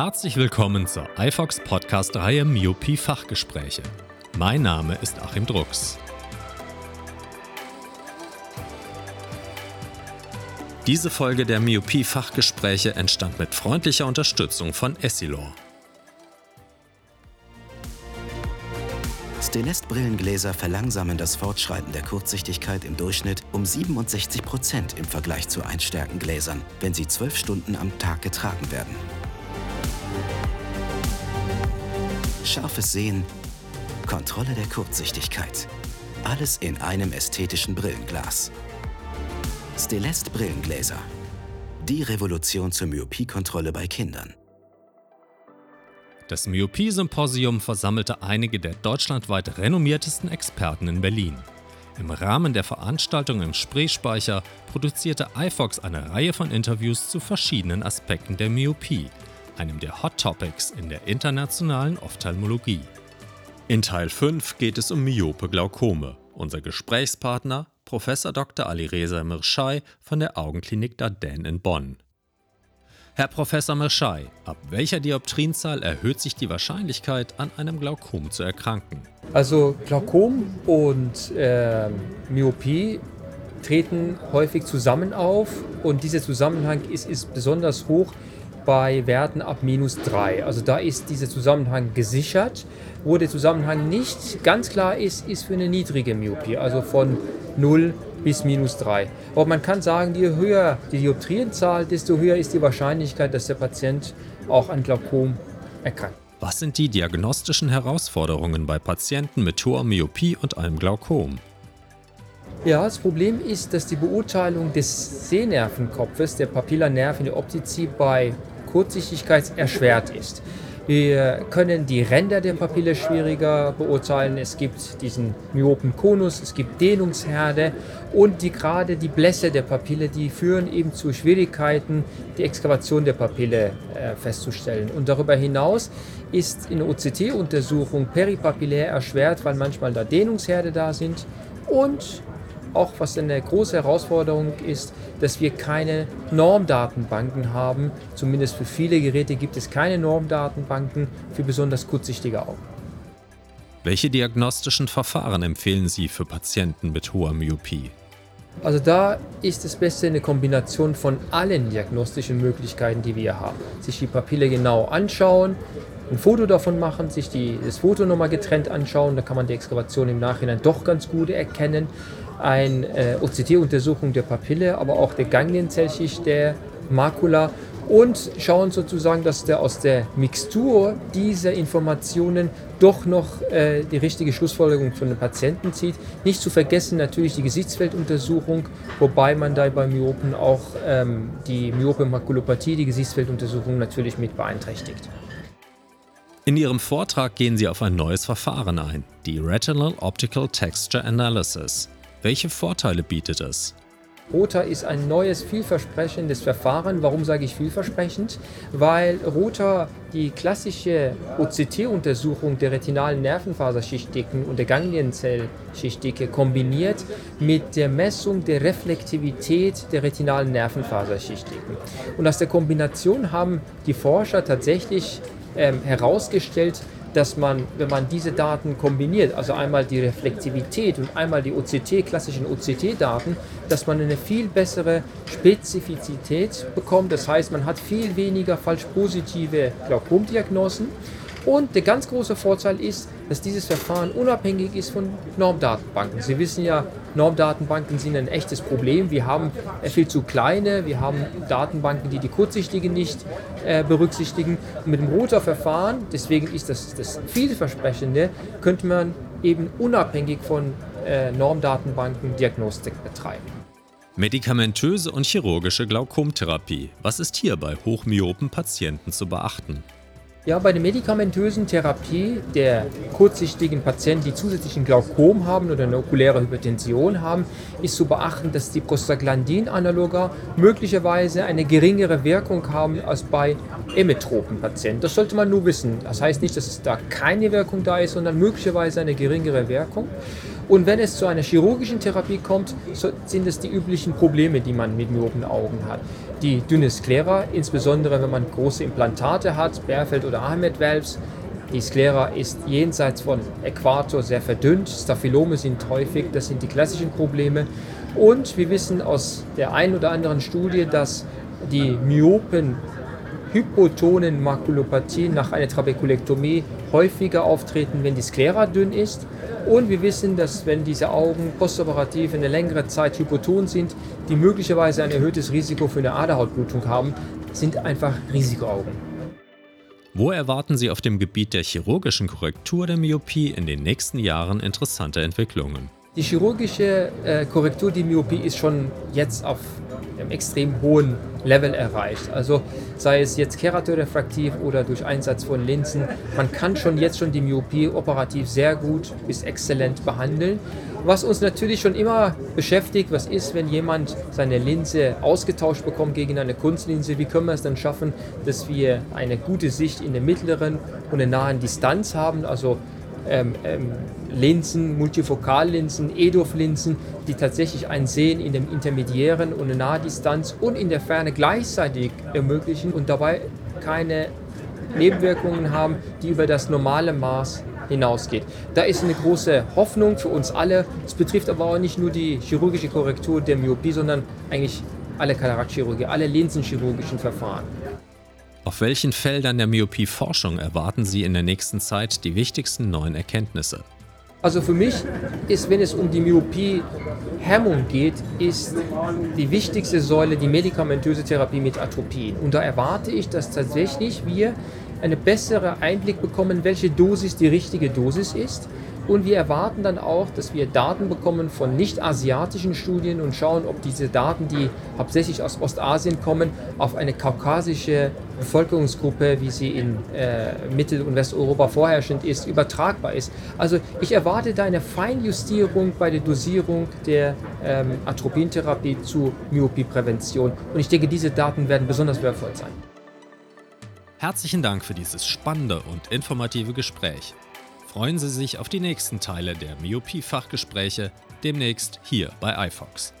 Herzlich willkommen zur iFox Podcast-Reihe Myopie Fachgespräche. Mein Name ist Achim Drucks. Diese Folge der Myopie Fachgespräche entstand mit freundlicher Unterstützung von Essilor. Stelest-Brillengläser verlangsamen das Fortschreiten der Kurzsichtigkeit im Durchschnitt um 67 Prozent im Vergleich zu Einstärkengläsern, wenn sie zwölf Stunden am Tag getragen werden. Scharfes Sehen, Kontrolle der Kurzsichtigkeit. Alles in einem ästhetischen Brillenglas. Stelest Brillengläser. Die Revolution zur Myopiekontrolle bei Kindern. Das Myopie-Symposium versammelte einige der deutschlandweit renommiertesten Experten in Berlin. Im Rahmen der Veranstaltung im Spreespeicher produzierte iFox eine Reihe von Interviews zu verschiedenen Aspekten der Myopie, einem der Hot Topics in der internationalen Ophthalmologie. In Teil 5 geht es um myope Glaukome. Unser Gesprächspartner Prof. Dr. Alireza Mirschai von der Augenklinik Darden in Bonn. Herr Professor Mirschai, ab welcher Dioptrienzahl erhöht sich die Wahrscheinlichkeit, an einem Glaukom zu erkranken? Also Glaukom und äh, Myopie treten häufig zusammen auf und dieser Zusammenhang ist, ist besonders hoch bei Werten ab minus 3. Also da ist dieser Zusammenhang gesichert. Wo der Zusammenhang nicht ganz klar ist, ist für eine niedrige Myopie, also von 0 bis minus 3. Aber man kann sagen, je höher die Dioptrienzahl, desto höher ist die Wahrscheinlichkeit, dass der Patient auch an Glaukom erkrankt. Was sind die diagnostischen Herausforderungen bei Patienten mit hoher Myopie und einem Glaukom? Ja, das Problem ist, dass die Beurteilung des Sehnervenkopfes, der Papillarnerv in der Optizie bei Kurzsichtigkeit erschwert ist. Wir können die Ränder der Papille schwieriger beurteilen. Es gibt diesen myopen Konus, es gibt Dehnungsherde und die, gerade die Blässe der Papille, die führen eben zu Schwierigkeiten, die Exkavation der Papille äh, festzustellen. Und darüber hinaus ist in OCT-Untersuchung peripapillär erschwert, weil manchmal da Dehnungsherde da sind und auch was eine große Herausforderung ist, dass wir keine Normdatenbanken haben. Zumindest für viele Geräte gibt es keine Normdatenbanken für besonders kurzsichtige Augen. Welche diagnostischen Verfahren empfehlen Sie für Patienten mit hoher Myopie? Also da ist das Beste eine Kombination von allen diagnostischen Möglichkeiten, die wir haben. Sich die Papille genau anschauen, ein Foto davon machen, sich die, das Foto nochmal getrennt anschauen, da kann man die Exkavation im Nachhinein doch ganz gut erkennen eine äh, OCT-Untersuchung der Papille, aber auch der Ganglienzellschicht der Makula und schauen sozusagen, dass der aus der Mixtur dieser Informationen doch noch äh, die richtige Schlussfolgerung von den Patienten zieht. Nicht zu vergessen natürlich die Gesichtsfelduntersuchung, wobei man da bei Myopen auch ähm, die Myope-Makulopathie, die Gesichtsfelduntersuchung natürlich mit beeinträchtigt. In Ihrem Vortrag gehen Sie auf ein neues Verfahren ein, die Retinal Optical Texture Analysis. Welche Vorteile bietet es? ROTA ist ein neues, vielversprechendes Verfahren. Warum sage ich vielversprechend? Weil ROTA die klassische OCT-Untersuchung der retinalen Nervenfaserschichtdicken und der Ganglienzellschichtdicke kombiniert mit der Messung der Reflektivität der retinalen Nervenfaserschichtdicken. Und aus der Kombination haben die Forscher tatsächlich ähm, herausgestellt, dass man, wenn man diese Daten kombiniert, also einmal die Reflektivität und einmal die OCT, klassischen OCT-Daten, dass man eine viel bessere Spezifizität bekommt. Das heißt, man hat viel weniger falsch positive Glaukomdiagnosen und der ganz große Vorteil ist, dass dieses Verfahren unabhängig ist von Normdatenbanken. Sie wissen ja, Normdatenbanken sind ein echtes Problem. Wir haben viel zu kleine, wir haben Datenbanken, die die Kurzsichtigen nicht äh, berücksichtigen. Und mit dem Router-Verfahren, deswegen ist das das vielversprechende, könnte man eben unabhängig von äh, Normdatenbanken Diagnostik betreiben. Medikamentöse und chirurgische Glaukomtherapie. Was ist hier bei hochmyopen Patienten zu beachten? Ja, bei der medikamentösen Therapie der kurzsichtigen Patienten, die zusätzlichen Glaukom haben oder eine okuläre Hypertension haben, ist zu beachten, dass die Prostaglandin-Analoga möglicherweise eine geringere Wirkung haben als bei emetropen Patienten. Das sollte man nur wissen. Das heißt nicht, dass es da keine Wirkung da ist, sondern möglicherweise eine geringere Wirkung. Und wenn es zu einer chirurgischen Therapie kommt, sind es die üblichen Probleme, die man mit myopen Augen hat. Die dünne Sklera, insbesondere wenn man große Implantate hat, Bärfeld oder Ahmed Valves. Die Sklera ist jenseits von Äquator sehr verdünnt. Staphylome sind häufig, das sind die klassischen Probleme. Und wir wissen aus der einen oder anderen Studie, dass die Myopen hypotonen Makulopathien nach einer Trabekulektomie häufiger auftreten, wenn die Sklera dünn ist. Und wir wissen, dass wenn diese Augen postoperativ eine längere Zeit hypoton sind, die möglicherweise ein erhöhtes Risiko für eine Aderhautblutung haben, sind einfach Risikoaugen. Wo erwarten Sie auf dem Gebiet der chirurgischen Korrektur der Myopie in den nächsten Jahren interessante Entwicklungen? Die chirurgische äh, Korrektur der Myopie ist schon jetzt auf einem extrem hohen Level erreicht. Also sei es jetzt keratorefraktiv oder durch Einsatz von Linsen, man kann schon jetzt schon die Myopie operativ sehr gut bis exzellent behandeln. Was uns natürlich schon immer beschäftigt, was ist, wenn jemand seine Linse ausgetauscht bekommt gegen eine Kunstlinse, wie können wir es dann schaffen, dass wir eine gute Sicht in der mittleren und der nahen Distanz haben, also ähm, ähm, Linsen, Multifokallinsen, EDOF-Linsen, die tatsächlich ein Sehen in dem intermediären und der Nahdistanz und in der Ferne gleichzeitig ermöglichen und dabei keine Nebenwirkungen haben, die über das normale Maß hinausgeht. Da ist eine große Hoffnung für uns alle. Es betrifft aber auch nicht nur die chirurgische Korrektur der Myopie, sondern eigentlich alle Kataraktchirurgie, alle linsenchirurgischen Verfahren. Auf welchen Feldern der Myopieforschung erwarten Sie in der nächsten Zeit die wichtigsten neuen Erkenntnisse? Also für mich ist, wenn es um die Myopie-Hemmung geht, ist die wichtigste Säule die medikamentöse Therapie mit Atropin. Und da erwarte ich, dass tatsächlich wir einen besseren Einblick bekommen, welche Dosis die richtige Dosis ist und wir erwarten dann auch, dass wir Daten bekommen von nicht-asiatischen Studien und schauen, ob diese Daten, die hauptsächlich aus Ostasien kommen, auf eine kaukasische Bevölkerungsgruppe, wie sie in äh, Mittel- und Westeuropa vorherrschend ist, übertragbar ist. Also ich erwarte da eine Feinjustierung bei der Dosierung der ähm, Atropintherapie zu Myopieprävention. Und ich denke, diese Daten werden besonders wertvoll sein. Herzlichen Dank für dieses spannende und informative Gespräch freuen Sie sich auf die nächsten Teile der Myopie-Fachgespräche demnächst hier bei iFox.